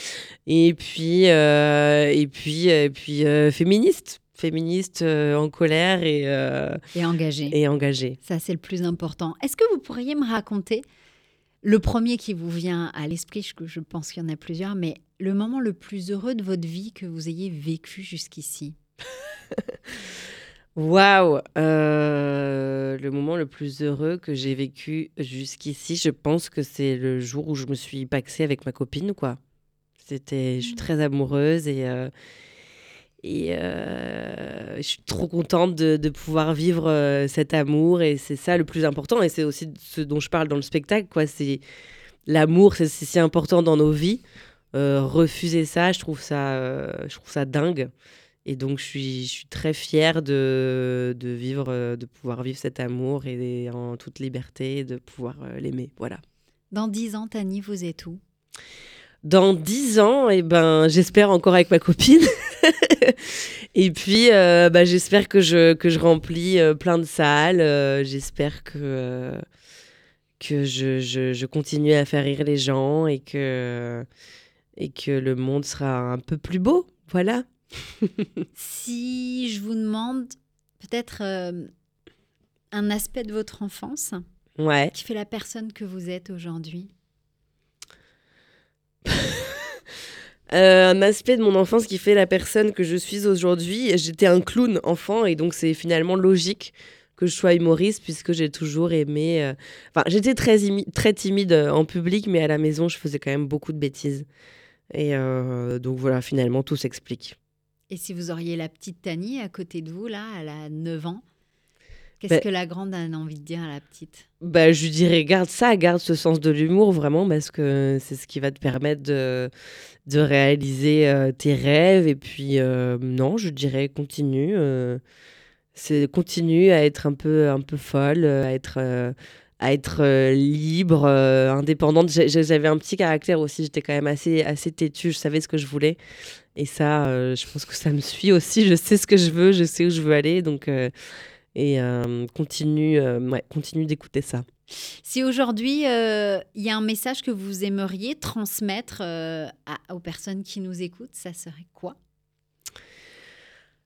Et puis et puis et puis féministe, féministe euh, en colère et euh, et engagé. et engagée. Ça, c'est le plus important. Est-ce que vous pourriez me raconter le premier qui vous vient à l'esprit Je, je pense qu'il y en a plusieurs, mais le moment le plus heureux de votre vie que vous ayez vécu jusqu'ici? Waouh Euh, Le moment le plus heureux que j'ai vécu jusqu'ici, je pense que c'est le jour où je me suis paxée avec ma copine, quoi. C'était, je suis très amoureuse et euh, et euh, je suis trop contente de, de pouvoir vivre euh, cet amour et c'est ça le plus important et c'est aussi ce dont je parle dans le spectacle, quoi. C'est l'amour, c'est si important dans nos vies. Euh, refuser ça, je trouve ça, je trouve ça dingue. Et donc, je suis, je suis très fière de, de vivre, de pouvoir vivre cet amour et en toute liberté, de pouvoir l'aimer. Voilà. Dans dix ans, Tani, vous êtes où? Dans dix ans, eh ben, j'espère encore avec ma copine. et puis, euh, bah, j'espère que je, que je remplis euh, plein de salles. euh, j'espère que, que je, je, je continue à faire rire les gens et que, et que le monde sera un peu plus beau. Voilà. Si je vous demande peut-être un aspect de votre enfance Ouais. qui fait la personne que vous êtes aujourd'hui Euh, un aspect de mon enfance qui fait la personne que je suis aujourd'hui. J'étais un clown enfant et donc c'est finalement logique que je sois humoriste puisque j'ai toujours aimé. euh, Enfin, j'étais très, très timide en public, mais à la maison, je faisais quand même beaucoup de bêtises. Et euh, donc voilà, finalement, tout s'explique. Et si vous auriez la petite Tani à côté de vous, là, elle a 9 ans, qu'est-ce Ben- que la grande a envie de dire à la petite? Bah, je lui dirais, garde ça, garde ce sens de l'humour vraiment, parce que c'est ce qui va te permettre de, de réaliser euh, tes rêves. Et puis, euh, non, je dirais, continue. euh, c'est continue à être un peu, un peu folle, à être, à être euh, libre, euh, indépendante. J'avais un petit caractère aussi, j'étais quand même assez, assez têtue, je savais ce que je voulais. Et ça, euh, je pense que ça me suit aussi, je sais ce que je veux, je sais où je veux aller. Donc, et euh, continue, euh, ouais, continue d'écouter ça. Si aujourd'hui, euh, il y a un message que vous aimeriez transmettre euh, à- aux personnes qui nous écoutent, ça serait quoi?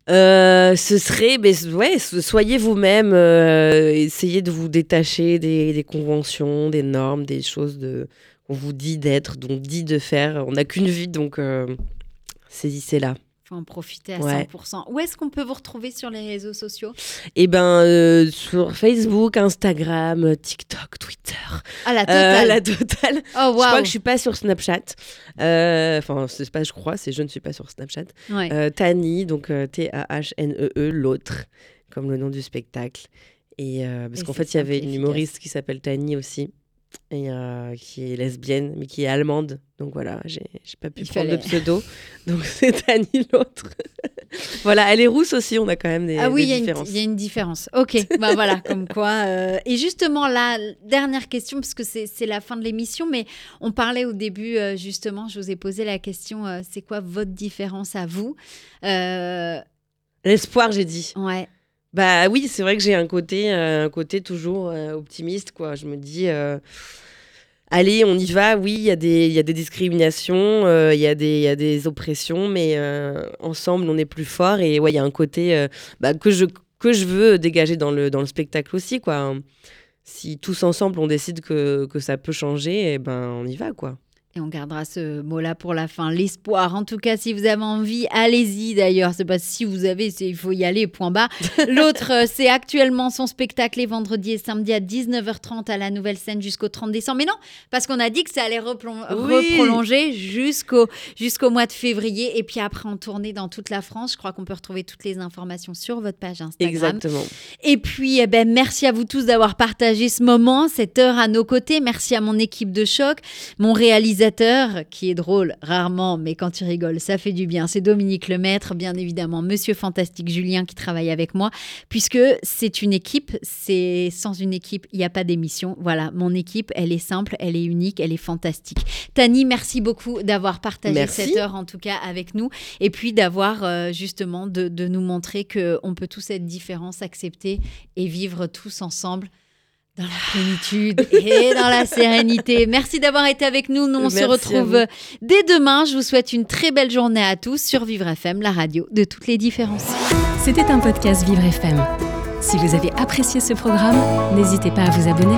Euh, ce serait, mais ouais, so- soyez vous-même, euh, essayez de vous détacher des, des conventions, des normes, des choses de, qu'on vous dit d'être, donc dit de faire. On n'a qu'une vie, donc euh, saisissez-la. Faut en profiter à Ouais. 100%. Où est-ce qu'on peut vous retrouver sur les réseaux sociaux? Et ben euh, sur Facebook, Instagram, TikTok, Twitter, Ah, la euh, totale. la totale. Oh, Je crois que je suis pas sur Snapchat. Euh, Enfin, c'est pas je crois, c'est je ne suis pas sur Snapchat. Ouais. Euh, Tani, donc T-A-H-N-E-E, E l'autre, comme le nom du spectacle. Et parce qu'en fait, il y avait une humoriste qui s'appelle Tani aussi, et euh, qui est lesbienne, mais qui est allemande. Donc voilà, j'ai pas pu Il prendre fallait. de pseudo. donc c'est Tani l'autre. voilà, elle est rousse aussi, on a quand même des, Ah oui, il y, a une- différences. il y a une différence. Ok, bah voilà, comme quoi. euh, et justement, la dernière question, parce que c'est c'est la fin de l'émission, mais on parlait au début, euh, justement, je vous ai posé la question, c'est quoi votre différence à vous L'espoir, j'ai dit. Ouais, Bah oui, c'est vrai que j'ai un côté, euh, un côté toujours euh, optimiste, quoi. Je me dis, euh, allez, on y va. Oui, il y, a des- y a des discriminations, il y, a des- y a des oppressions, mais ensemble, on est plus fort. Et ouais, il y a un côté bah, que, je, que je veux dégager dans le, dans le spectacle aussi, quoi. Si tous ensemble, on décide que, que ça peut changer, eh ben, on y va, quoi. Et on gardera ce mot-là pour la fin, l'espoir. En tout cas, si vous avez envie, allez-y d'ailleurs. C'est pas si vous avez, c'est il faut y aller, point bas. L'autre, euh, c'est actuellement son spectacle les vendredis et samedis à 19h30 à la nouvelle scène jusqu'au 30 décembre. Mais non, parce qu'on a dit que ça allait Oui. reprolonger jusqu'au jusqu'au mois de février. Et puis après, en tournée dans toute la France. Je crois qu'on peut retrouver toutes les informations sur votre page Instagram. Exactement. Et puis, eh ben, merci à vous tous d'avoir partagé ce moment, cette heure à nos côtés. Merci à mon équipe de choc, mon réalisateur qui est drôle rarement, mais quand il rigole, ça fait du bien. C'est Dominique Lemaître, bien évidemment, Monsieur Fantastique Julien qui travaille avec moi, puisque c'est une équipe. C'est sans une équipe, il n'y a pas d'émission. Voilà, mon équipe, elle est simple, elle est unique, elle est fantastique. Tani, merci beaucoup d'avoir partagé Merci. cette heure en tout cas avec nous, et puis d'avoir euh, justement de, de nous montrer que on peut tous être différents, s'accepter et vivre tous ensemble dans la plénitude et dans la sérénité. Merci d'avoir été avec nous. Nous, on se Merci retrouve dès demain. Je vous souhaite une très belle journée à tous sur Vivre FM, la radio de toutes les différences. C'était un podcast Vivre FM. Si vous avez apprécié ce programme, n'hésitez pas à vous abonner.